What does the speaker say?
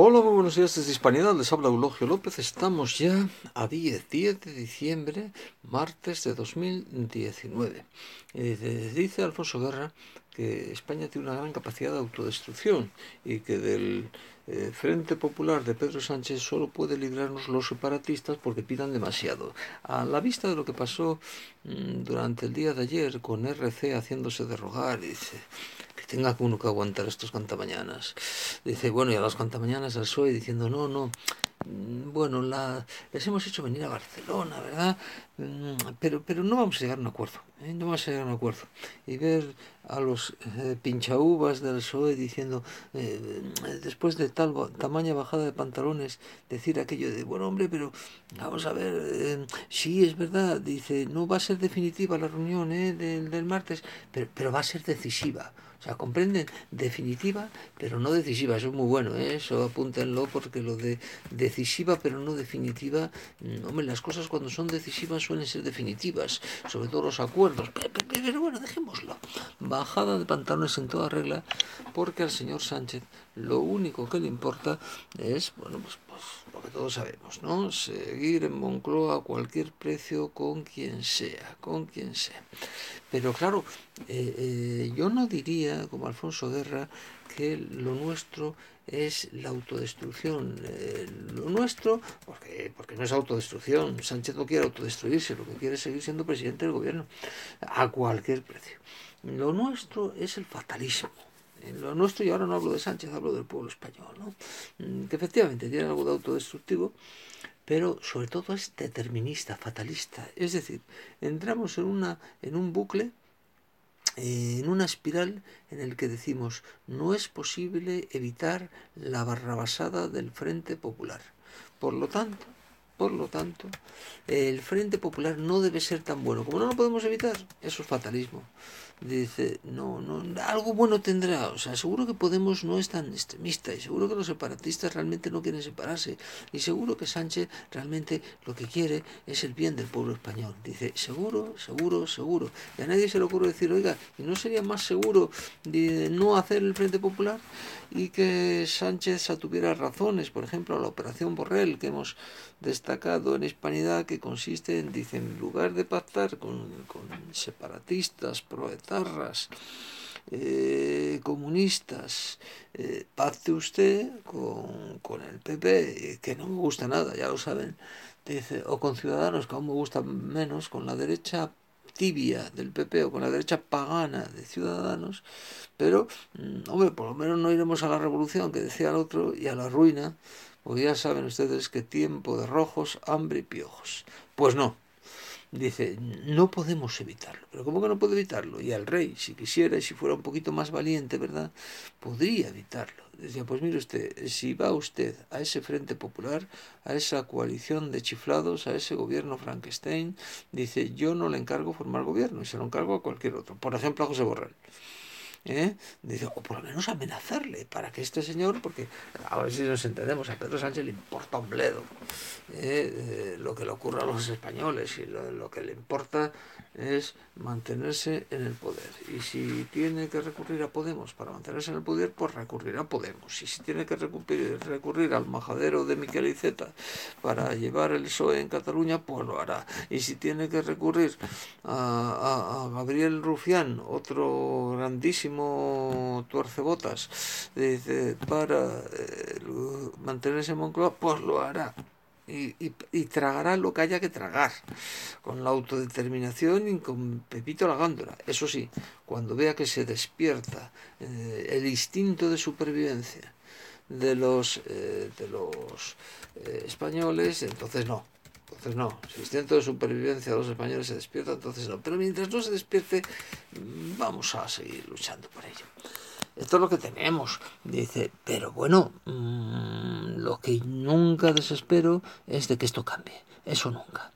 Hola, muy buenos días desde Hispanidad, les habla Eulogio López, estamos ya a 10, 10 de diciembre, martes de 2019. Eh, dice Alfonso Guerra que España tiene una gran capacidad de autodestrucción y que del eh, Frente Popular de Pedro Sánchez solo puede librarnos los separatistas porque pidan demasiado. A la vista de lo que pasó mm, durante el día de ayer con RC haciéndose derrogar, dice tenga uno que aguantar estos cantamañanas. Dice, bueno, y a las cantamañanas al PSOE diciendo, no, no, mm, bueno, la, les hemos hecho venir a Barcelona, ¿verdad? Mm, pero, pero no vamos a llegar a un acuerdo, ¿eh? no vamos a llegar a un acuerdo. Y ver a los eh, del PSOE diciendo, eh, después de tal tamaña bajada de pantalones, decir aquello de, bueno, hombre, pero vamos a ver, sí, es verdad, dice, no va a ser definitiva la reunión del, del martes, pero, pero va a ser decisiva. O sea, comprenden, definitiva, pero no decisiva. Eso es muy bueno, ¿eh? eso apúntenlo porque lo de decisiva, pero no definitiva, mm, hombre, las cosas cuando son decisivas suelen ser definitivas, sobre todo los acuerdos. Pero, bueno, dejémoslo. Bajada de pantalones en toda regla, porque al señor Sánchez lo único que le importa es, bueno, pues, pues que todos sabemos, ¿no? Seguir en Moncloa a cualquier precio con quien sea, con quien sea. Pero claro, eh, eh, yo no diría, como Alfonso Guerra, que lo nuestro es la autodestrucción. Eh, lo nuestro, porque, porque no es autodestrucción, Sánchez no quiere autodestruirse, lo que quiere es seguir siendo presidente del gobierno, a cualquier precio. Lo nuestro es el fatalismo. Lo nuestro, y ahora no hablo de Sánchez, hablo del pueblo español, ¿no? Mm, que efectivamente tiene algo de autodestructivo, pero sobre todo es determinista, fatalista. Es decir, entramos en, una, en un bucle, eh, en una espiral en el que decimos no es posible evitar la barrabasada del Frente Popular. Por lo tanto, por lo tanto, el Frente Popular no debe ser tan bueno. Como no lo podemos evitar, eso es fatalismo dice, no, no, algo bueno tendrá, o sea, seguro que Podemos no es tan extremista y seguro que los separatistas realmente no quieren separarse y seguro que Sánchez realmente lo que quiere es el bien del pueblo español. Dice, seguro, seguro, seguro. Y a nadie se le ocurre decir, oiga, ¿y no sería más seguro de no hacer el Frente Popular y que Sánchez tuviera razones, por ejemplo, la operación Borrell que hemos destacado en Hispanidad que consiste en, dice, en lugar de pactar con, con separatistas, eh, comunistas, eh, pacte usted con, con, el PP, que no me gusta nada, ya lo saben, o con Ciudadanos, que aún me gusta menos, con la derecha tibia del PP o con la derecha pagana de Ciudadanos, pero, mm, hombre, por lo menos no iremos a la revolución, que decía el otro, y a la ruina, porque ya saben ustedes que tiempo de rojos, hambre y piojos. Pues no, dice, no podemos evitarlo. Pero ¿cómo que no puede evitarlo? Y al rey, si quisiera y si fuera un poquito más valiente, ¿verdad? Podría evitarlo. Decía, pues mire usted, si va usted a ese Frente Popular, a esa coalición de chiflados, a ese gobierno Frankenstein, dice, yo no le encargo formar gobierno y se lo encargo a cualquier otro. Por ejemplo, a José Borrell. ¿Eh? Dice, o por lo menos amenazarle para que este señor, porque a ver si nos entendemos, a Pedro Sánchez le importa un bledo ¿eh? Eh, lo que le ocurra a los españoles y lo, que le importa es mantenerse en el poder. Y si tiene que recurrir a Podemos para mantenerse en el poder, pues recurrirá a Podemos. Y si tiene que recurrir, recurrir al majadero de Miquel Iceta para llevar el PSOE en Cataluña, pues lo hará. Y si tiene que recurrir a, a Gabriel Rufián, otro grandísimo tuercebotas dice, para eh, mantenerse en Moncloa, pues lo hará. Y, y, tragará lo que haya que tragar, con la autodeterminación y con Pepito la gándola. Eso sí, cuando vea que se despierta eh, el instinto de supervivencia de los, eh, de los españoles, entonces no, entonces no, si el instinto de supervivencia de los españoles se despierta, entonces no. Pero mientras no se despierte, vamos a seguir luchando por ello. Esto es lo que tenemos. Dice, pero bueno, mm, lo que nunca desespero es de que esto cambie. Eso nunca.